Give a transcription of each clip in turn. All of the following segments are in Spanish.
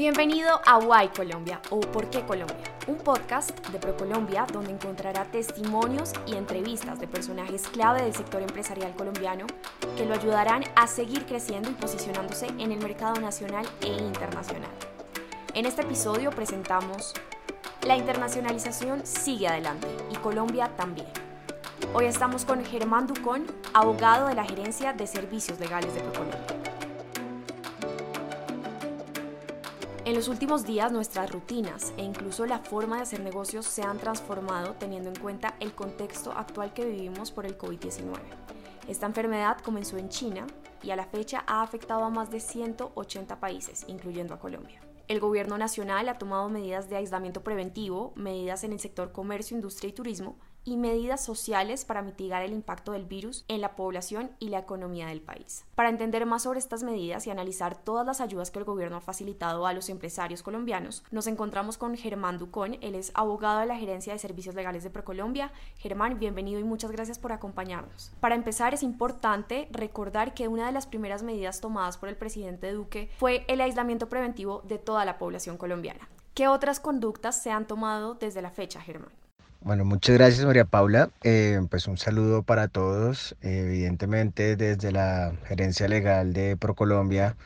Bienvenido a Why Colombia o ¿Por qué Colombia? Un podcast de ProColombia donde encontrará testimonios y entrevistas de personajes clave del sector empresarial colombiano que lo ayudarán a seguir creciendo y posicionándose en el mercado nacional e internacional. En este episodio presentamos La internacionalización sigue adelante y Colombia también. Hoy estamos con Germán Ducón, abogado de la Gerencia de Servicios Legales de ProColombia. En los últimos días nuestras rutinas e incluso la forma de hacer negocios se han transformado teniendo en cuenta el contexto actual que vivimos por el COVID-19. Esta enfermedad comenzó en China y a la fecha ha afectado a más de 180 países, incluyendo a Colombia. El gobierno nacional ha tomado medidas de aislamiento preventivo, medidas en el sector comercio, industria y turismo, y medidas sociales para mitigar el impacto del virus en la población y la economía del país. Para entender más sobre estas medidas y analizar todas las ayudas que el gobierno ha facilitado a los empresarios colombianos, nos encontramos con Germán Ducón, él es abogado de la Gerencia de Servicios Legales de Procolombia. Germán, bienvenido y muchas gracias por acompañarnos. Para empezar, es importante recordar que una de las primeras medidas tomadas por el presidente Duque fue el aislamiento preventivo de toda la población colombiana. ¿Qué otras conductas se han tomado desde la fecha, Germán? Bueno, muchas gracias María Paula. Eh, pues un saludo para todos. evidentemente desde la gerencia legal de Procolombia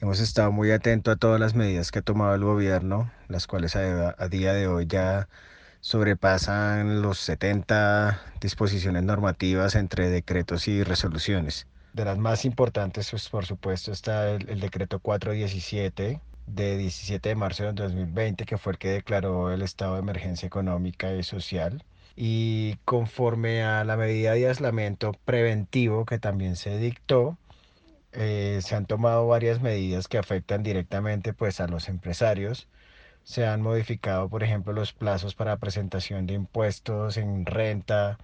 hemos estado muy atentos a todas las medidas que ha tomado el gobierno, las cuales a, día de hoy ya sobrepasan los 70 disposiciones normativas entre decretos y resoluciones. De las más importantes, pues por supuesto está el, el decreto 417 de 17 de marzo de 2020, que fue el que declaró el estado de emergencia económica y social. Y conforme a la medida de aislamiento preventivo que también se dictó, eh, se han tomado varias medidas que afectan directamente pues, a los empresarios. Se han modificado, por ejemplo, los plazos para presentación de impuestos en renta,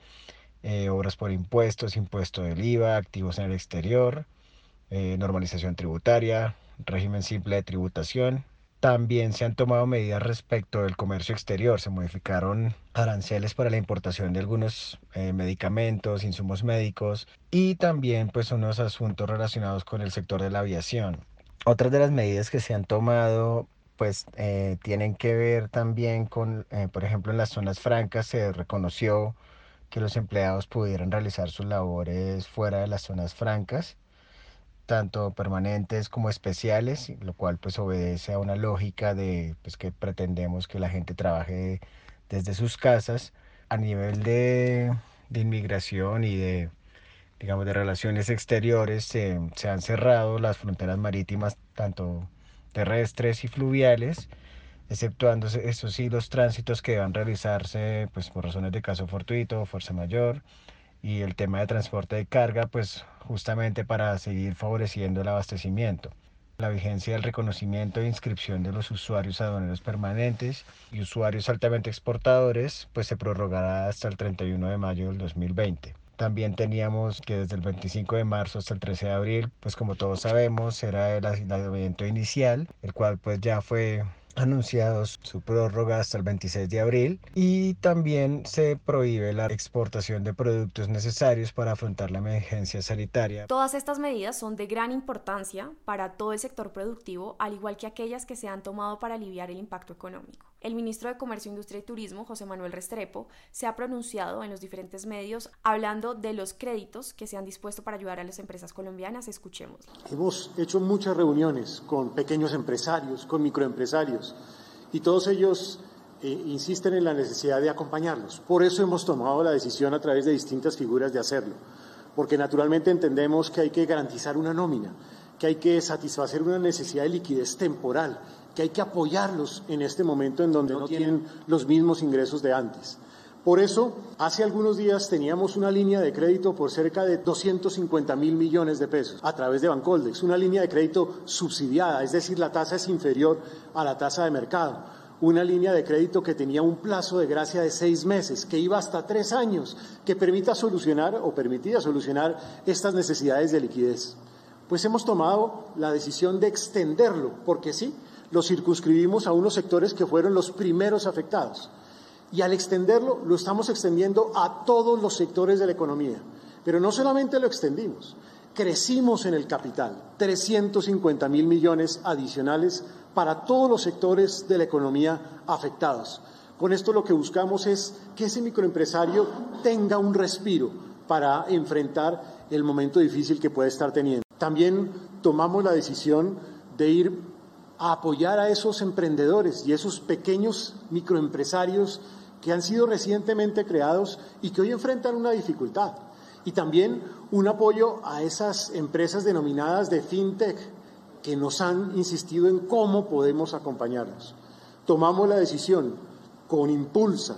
eh, obras por impuestos, impuesto del IVA, activos en el exterior, eh, normalización tributaria, régimen simple de tributación. También se han tomado medidas respecto del comercio exterior. Se modificaron aranceles para la importación de algunos eh, medicamentos, insumos médicos y también pues unos asuntos relacionados con el sector de la aviación. Otras de las medidas que se han tomado pues eh, tienen que ver también con, eh, por ejemplo, en las zonas francas se reconoció que los empleados pudieran realizar sus labores fuera de las zonas francas tanto permanentes como especiales, lo cual pues obedece a una lógica de pues, que pretendemos que la gente trabaje desde sus casas. A nivel de, inmigración y de digamos de relaciones exteriores se, han cerrado las fronteras marítimas tanto terrestres y fluviales exceptuando estos sí los tránsitos que deban realizarse pues por razones de caso fortuito o fuerza mayor y el tema de transporte de carga, pues justamente para seguir favoreciendo el abastecimiento. La vigencia del reconocimiento e inscripción de los usuarios aduaneros permanentes y usuarios altamente exportadores, pues se prorrogará hasta el 31 de mayo del 2020. También teníamos que desde el 25 de marzo hasta el 13 de abril, pues como todos sabemos, era el aislamiento inicial, el cual pues ya fue anunciado su prórroga hasta el 26 de abril y también se prohíbe la exportación de productos necesarios para afrontar la emergencia sanitaria. Todas estas medidas son de gran importancia para todo el sector productivo, al igual que aquellas que se han tomado para aliviar el impacto económico. El ministro de Comercio, Industria y Turismo, José Manuel Restrepo, se ha pronunciado en los diferentes medios hablando de los créditos que se han dispuesto para ayudar a las empresas colombianas. Escuchemos. Hemos hecho muchas reuniones con pequeños empresarios, con microempresarios, y todos ellos eh, insisten en la necesidad de acompañarlos. Por eso hemos tomado la decisión a través de distintas figuras de hacerlo, porque naturalmente entendemos que hay que garantizar una nómina, que hay que satisfacer una necesidad de liquidez temporal que hay que apoyarlos en este momento en donde no tienen los mismos ingresos de antes. Por eso, hace algunos días teníamos una línea de crédito por cerca de 250 mil millones de pesos a través de Bancoldex, una línea de crédito subsidiada, es decir, la tasa es inferior a la tasa de mercado. Una línea de crédito que tenía un plazo de gracia de seis meses, que iba hasta tres años, que permita solucionar o permitía solucionar estas necesidades de liquidez. Pues hemos tomado la decisión de extenderlo, porque sí, lo circunscribimos a unos sectores que fueron los primeros afectados. Y al extenderlo, lo estamos extendiendo a todos los sectores de la economía. Pero no solamente lo extendimos, crecimos en el capital, 350 mil millones adicionales para todos los sectores de la economía afectados. Con esto lo que buscamos es que ese microempresario tenga un respiro para enfrentar el momento difícil que puede estar teniendo. También tomamos la decisión de ir a apoyar a esos emprendedores y esos pequeños microempresarios que han sido recientemente creados y que hoy enfrentan una dificultad. Y también un apoyo a esas empresas denominadas de fintech que nos han insistido en cómo podemos acompañarlos. Tomamos la decisión con Impulsa,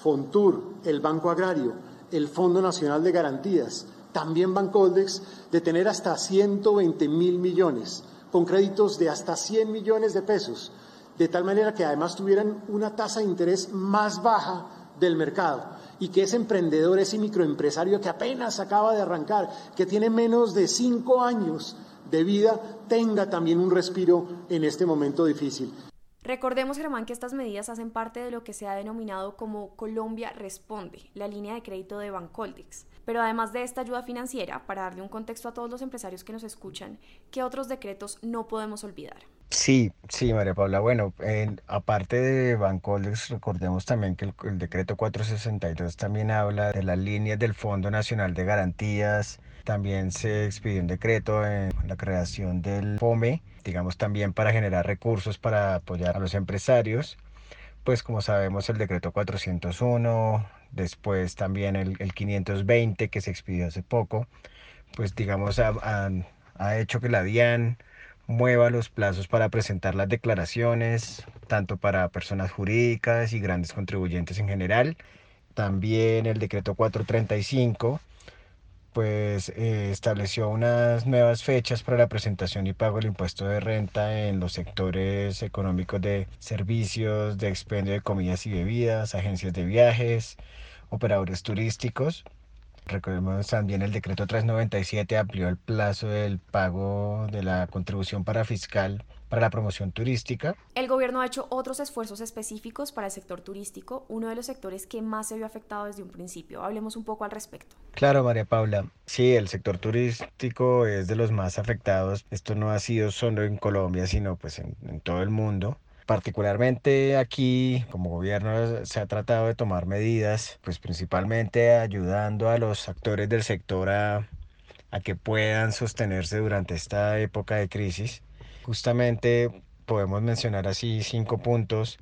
Fontur, el Banco Agrario, el Fondo Nacional de Garantías, también Bancoldex, de tener hasta 120 mil millones con créditos de hasta 100 millones de pesos, de tal manera que además tuvieran una tasa de interés más baja del mercado y que ese emprendedor, ese microempresario que apenas acaba de arrancar, que tiene menos de cinco años de vida, tenga también un respiro en este momento difícil. Recordemos, Germán, que estas medidas hacen parte de lo que se ha denominado como Colombia Responde, la línea de crédito de Bancoldex. Pero además de esta ayuda financiera, para darle un contexto a todos los empresarios que nos escuchan, ¿qué otros decretos no podemos olvidar? Sí, sí, María Paula. Bueno, aparte de Bancoldex, recordemos también que el, el, decreto 462 también habla de las líneas del Fondo Nacional de Garantías. También se expidió un decreto en la creación del FOME, digamos también para generar recursos para apoyar a los empresarios. Pues como sabemos el decreto 401, después también el, el 520 que se expidió hace poco, pues digamos ha, ha, ha hecho que la DIAN mueva los plazos para presentar las declaraciones, tanto para personas jurídicas y grandes contribuyentes en general. También el decreto 435 pues eh, estableció unas nuevas fechas para la presentación y pago del impuesto de renta en los sectores económicos de servicios, de expendio de comidas y bebidas, agencias de viajes, operadores turísticos. Recordemos también el decreto 397 amplió el plazo del pago de la contribución para fiscal para la promoción turística. El gobierno ha hecho otros esfuerzos específicos para el sector turístico, uno de los sectores que más se vio afectado desde un principio. Hablemos un poco al respecto. Claro, María Paula. Sí, el sector turístico es de los más afectados. Esto no ha sido solo en Colombia, sino pues en, en todo el mundo. Particularmente aquí, como gobierno, se ha tratado de tomar medidas, pues principalmente ayudando a los actores del sector a, que puedan sostenerse durante esta época de crisis. Justamente podemos mencionar así cinco puntos.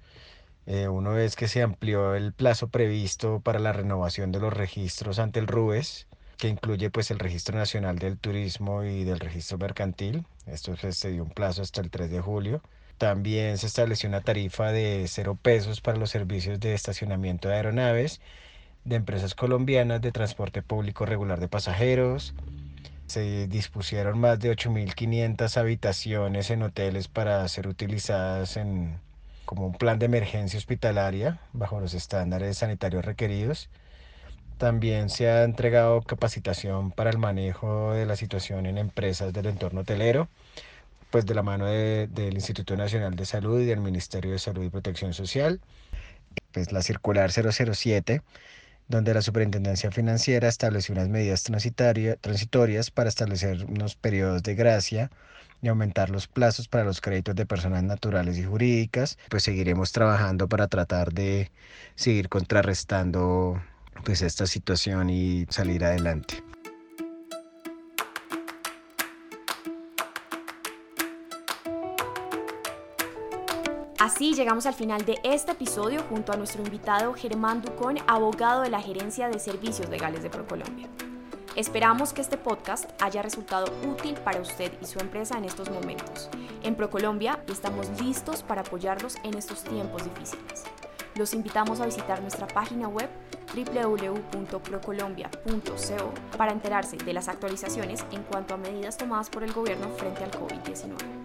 Eh, uno es que se amplió el plazo previsto para la renovación de los registros ante el RUES, que incluye pues el Registro Nacional del Turismo y del Registro Mercantil. Esto pues, se dio un plazo hasta el 3 de julio. También se estableció una tarifa de cero pesos para los servicios de estacionamiento de aeronaves de empresas colombianas de transporte público regular de pasajeros, se dispusieron más de 8.500 habitaciones en hoteles para ser utilizadas en, como un plan de emergencia hospitalaria bajo los estándares sanitarios requeridos. También se ha entregado capacitación para el manejo de la situación en empresas del entorno hotelero, pues de la mano de, del Instituto Nacional de Salud y del Ministerio de Salud y Protección Social. Pues la circular 007 donde la Superintendencia Financiera estableció unas medidas transitorias para establecer unos periodos de gracia y aumentar los plazos para los créditos de personas naturales y jurídicas. Pues seguiremos trabajando para tratar de seguir contrarrestando pues esta situación y salir adelante. Así llegamos al final de este episodio junto a nuestro invitado Germán Ducón, abogado de la Gerencia de Servicios Legales de ProColombia. Esperamos que este podcast haya resultado útil para usted y su empresa en estos momentos. En ProColombia estamos listos para apoyarlos en estos tiempos difíciles. Los invitamos a visitar nuestra página web www.procolombia.co para enterarse de las actualizaciones en cuanto a medidas tomadas por el gobierno frente al COVID-19.